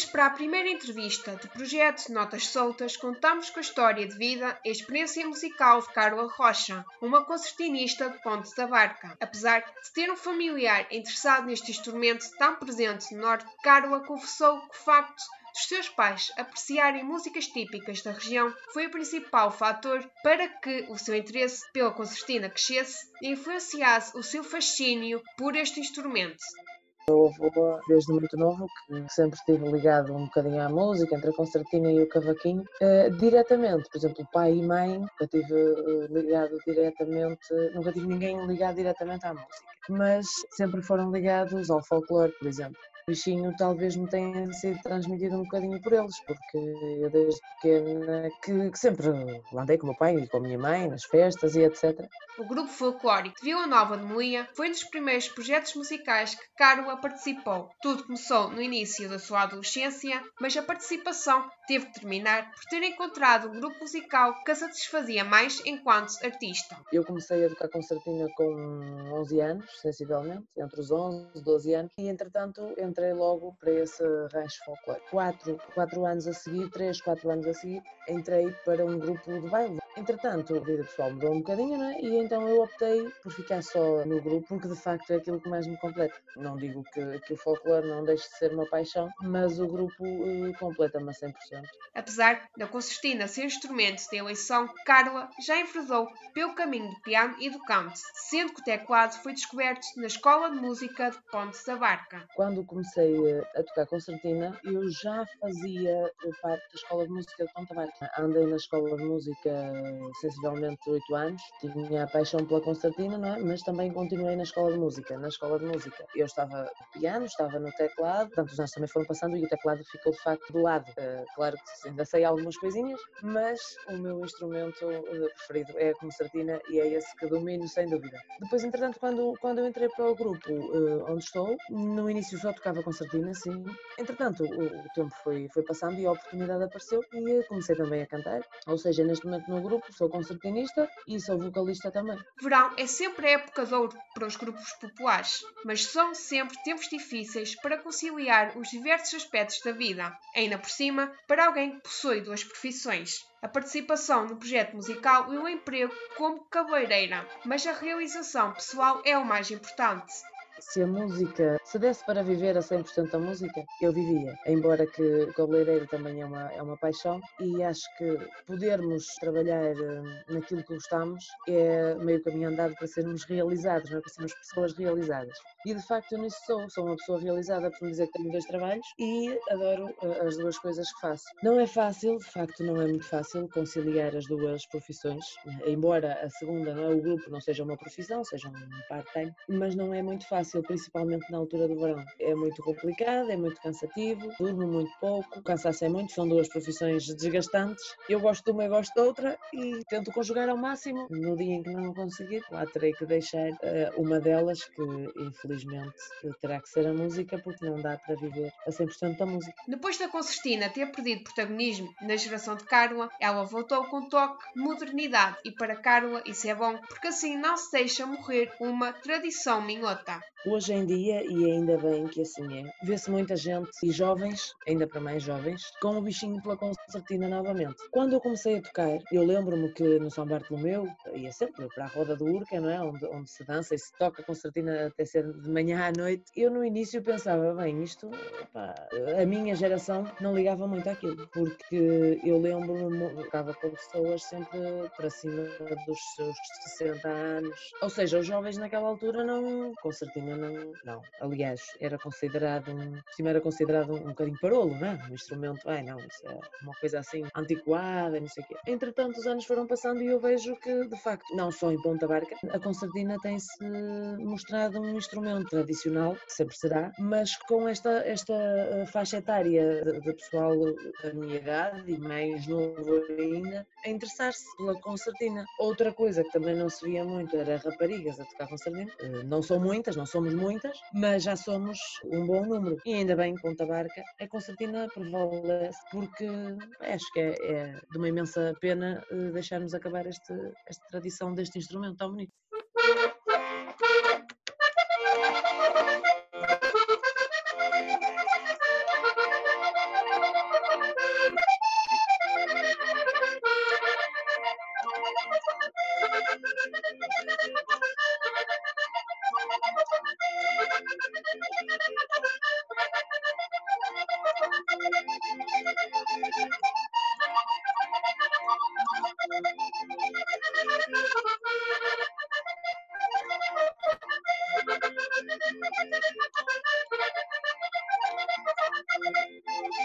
Hoje, para a primeira entrevista do projeto Notas Soltas, contamos com a história de vida e experiência musical de Carla Rocha, uma concertinista de Ponte da Barca. Apesar de ter um familiar interessado neste instrumento tão presente no Norte, Carla confessou que o facto dos seus pais apreciarem músicas típicas da região foi o principal fator para que o seu interesse pela concertina crescesse e influenciasse o seu fascínio por este instrumento meu avô, desde muito novo, que sempre estive ligado um bocadinho à música, entre a concertina e o cavaquinho, uh, diretamente. Por exemplo, pai e mãe, tive uh, ligado diretamente, nunca tive ninguém ligado diretamente à música, mas sempre foram ligados ao folclore, por exemplo bichinho talvez me tenha sido transmitido um bocadinho por eles, porque eu desde pequena que, que sempre andei com o meu pai e com a minha mãe nas festas e etc. O grupo folclórico de Vila Nova de Moia foi um dos primeiros projetos musicais que Carla participou. Tudo começou no início da sua adolescência, mas a participação teve que terminar por ter encontrado um grupo musical que a satisfazia mais enquanto artista. Eu comecei a tocar concertina com 11 anos, sensivelmente, entre os 11 e 12 anos, e entretanto entrei logo para esse rancho folclórico. Quatro, quatro anos a seguir, três, quatro anos a seguir, entrei para um grupo de baile. Entretanto, a vida pessoal mudou um bocadinho, né? E então eu optei por ficar só no grupo, porque de facto é aquilo que mais me completa. Não digo que, que o folclore não deixe de ser uma paixão, mas o grupo uh, completa-me a 100%. Apesar da concertina ser instrumento de eleição, Carla já enverdou pelo caminho do piano e do canto, sendo que o teclado foi descoberto na Escola de Música de Ponte da Barca. Quando comecei a tocar concertina, eu já fazia parte da Escola de Música de Barca. Andei na Escola de Música sensivelmente 8 anos, tinha a paixão pela concertina, não é? mas também continuei na Escola de Música. Na Escola de Música eu estava no piano, estava no teclado, portanto os anos também foram passando e o teclado ficou de facto do lado. Uh, claro que ainda sei algumas coisinhas, mas o meu instrumento uh, preferido é a concertina e é esse que domino sem dúvida. Depois, entretanto, quando, quando eu entrei para o grupo onde estou, no início só tocava concertina, sim. Entretanto, o, o tempo foi, foi passando e a oportunidade apareceu e comecei também a cantar. Ou seja, neste momento no grupo sou concertinista e sou vocalista também. Verão é sempre época de ouro para os grupos populares, mas são sempre tempos difíceis para conciliar os diversos aspectos da vida, ainda por cima para alguém que possui duas profissões. A participação no projeto musical e o emprego como cabeleireira, mas a realização pessoal é o mais importante se a música, se desse para viver a 100% a música, eu vivia. Embora que cabeleireiro também é uma, é uma paixão e acho que podermos trabalhar eh, naquilo que gostamos é meio caminho andado para sermos realizados, é? para sermos pessoas realizadas. E de facto eu nisso sou, sou uma pessoa realizada por me dizer que tenho dois trabalhos e adoro uh, as duas coisas que faço. Não é fácil, de facto não é muito fácil conciliar as duas profissões, embora a segunda, não é, o grupo não seja uma profissão, seja um part-time, mas não é muito fácil, principalmente na altura do verão. É muito complicado, é muito cansativo, durmo muito pouco, o cansaço é muito, são duas profissões desgastantes. Eu gosto de uma e gosto de outra e tento conjugar ao máximo. No dia em que não conseguir, lá terei que deixar uh, uma delas que, infelizmente, terá que ser a música porque não dá para viver a 100% da música. Depois da Concertina ter perdido protagonismo na geração de Carla, ela voltou com toque de modernidade e para Carla isso é bom porque assim não se deixa morrer uma tradição minhota. Hoje em dia, e ainda bem que assim é, vê-se muita gente e jovens, ainda para mais jovens, com o bichinho pela concertina novamente. Quando eu comecei a tocar, eu lembro-me que no São Bartolomeu ia sempre para a roda do Urca, não é? Onde, onde se dança e se toca concertina até ser de manhã à noite, eu no início pensava, bem, isto, a minha geração não ligava muito àquilo, porque eu lembro-me, ficava com pessoas sempre para cima dos seus 60 anos, ou seja, os jovens naquela altura não, concertina não, não, aliás, era considerado, um, cima era considerado um, um bocadinho parolo, não é? Um instrumento, ai não, isso é uma coisa assim antiquada, não sei o quê. Entretanto, os anos foram passando e eu vejo que, de facto, não só em Ponta Barca, a concertina tem-se mostrado um instrumento tradicional, sempre será, mas com esta, esta eh, faixa etária de, pessoal da minha idade e mais novo ainda, a interessar-se pela concertina. Outra coisa que também não se via muito era raparigas a tocar concertina. Eh, não são muitas, não somos muitas, mas já somos um bom número. E ainda bem, Ponta Barca, a concertina prevalece porque acho que é, é de uma imensa pena eh, deixarmos acabar este, esta tradição deste instrumento tão bonito.